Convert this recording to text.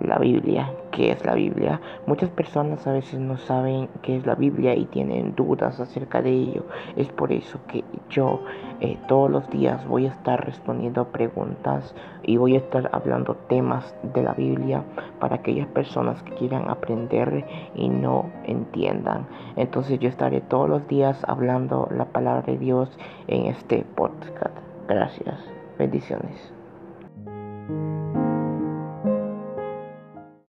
la Biblia. ¿Qué es la Biblia? Muchas personas a veces no saben qué es la Biblia y tienen dudas acerca de ello. Es por eso que yo eh, todos los días voy a estar respondiendo preguntas y voy a estar hablando temas de la Biblia para aquellas personas que quieran aprender y no entiendan. Entonces yo estaré todos los días hablando la palabra de Dios en este podcast. Gracias. Bendiciones.